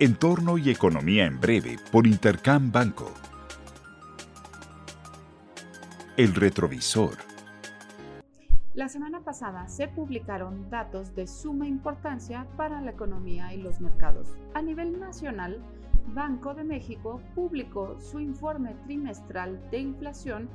Entorno y Economía en Breve por Intercam Banco. El retrovisor. La semana pasada se publicaron datos de suma importancia para la economía y los mercados. A nivel nacional, Banco de México publicó su informe trimestral de inflación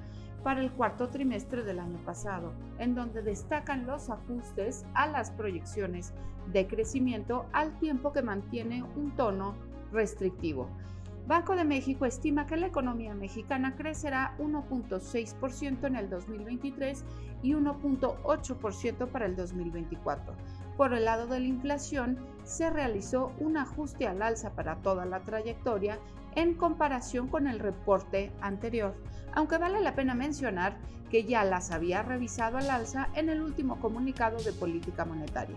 para el cuarto trimestre del año pasado, en donde destacan los ajustes a las proyecciones de crecimiento al tiempo que mantiene un tono restrictivo. Banco de México estima que la economía mexicana crecerá 1.6% en el 2023 y 1.8% para el 2024. Por el lado de la inflación, se realizó un ajuste al alza para toda la trayectoria en comparación con el reporte anterior, aunque vale la pena mencionar que ya las había revisado al alza en el último comunicado de política monetaria.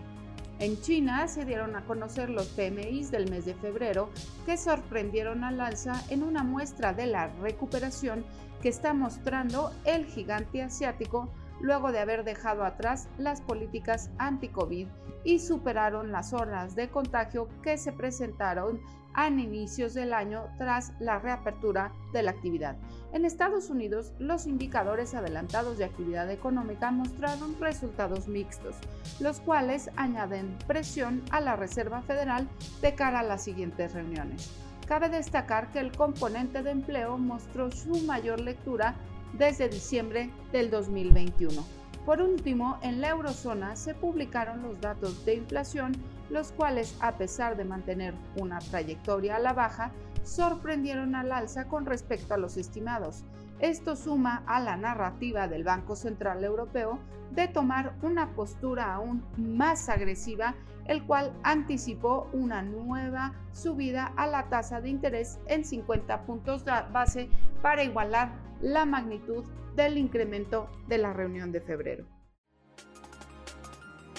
En China se dieron a conocer los PMIs del mes de febrero que sorprendieron al alza en una muestra de la recuperación que está mostrando el gigante asiático luego de haber dejado atrás las políticas anti-COVID y superaron las horas de contagio que se presentaron a inicios del año tras la reapertura de la actividad. En Estados Unidos, los indicadores adelantados de actividad económica mostraron resultados mixtos, los cuales añaden presión a la Reserva Federal de cara a las siguientes reuniones. Cabe destacar que el componente de empleo mostró su mayor lectura desde diciembre del 2021. Por último, en la eurozona se publicaron los datos de inflación, los cuales, a pesar de mantener una trayectoria a la baja, sorprendieron al alza con respecto a los estimados. Esto suma a la narrativa del Banco Central Europeo de tomar una postura aún más agresiva, el cual anticipó una nueva subida a la tasa de interés en 50 puntos base para igualar la magnitud del incremento de la reunión de febrero.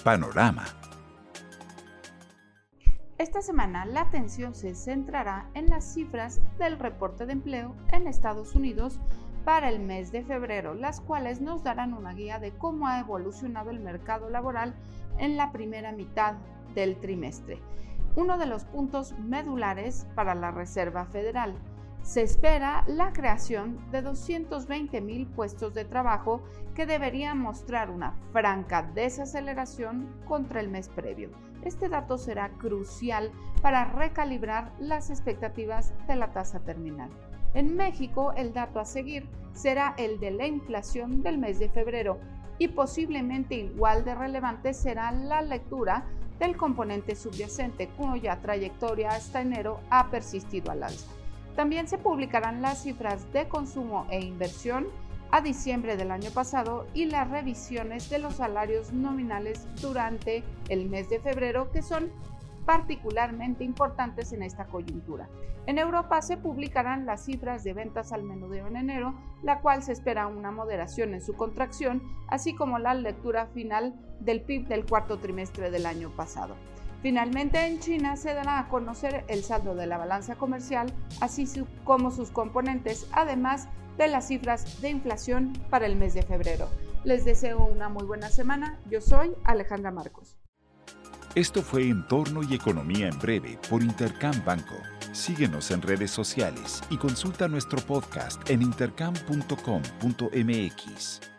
Panorama. Esta semana la atención se centrará en las cifras del reporte de empleo en Estados Unidos para el mes de febrero, las cuales nos darán una guía de cómo ha evolucionado el mercado laboral en la primera mitad del trimestre. Uno de los puntos medulares para la Reserva Federal se espera la creación de 220 mil puestos de trabajo que deberían mostrar una franca desaceleración contra el mes previo. Este dato será crucial para recalibrar las expectativas de la tasa terminal. En México, el dato a seguir será el de la inflación del mes de febrero y posiblemente igual de relevante será la lectura del componente subyacente cuya trayectoria hasta enero ha persistido al alza. También se publicarán las cifras de consumo e inversión a diciembre del año pasado y las revisiones de los salarios nominales durante el mes de febrero que son particularmente importantes en esta coyuntura. En Europa se publicarán las cifras de ventas al menudeo en enero, la cual se espera una moderación en su contracción, así como la lectura final del PIB del cuarto trimestre del año pasado. Finalmente, en China se dará a conocer el saldo de la balanza comercial, así como sus componentes, además de las cifras de inflación para el mes de febrero. Les deseo una muy buena semana. Yo soy Alejandra Marcos. Esto fue Entorno y Economía en Breve por Intercam Banco. Síguenos en redes sociales y consulta nuestro podcast en intercam.com.mx.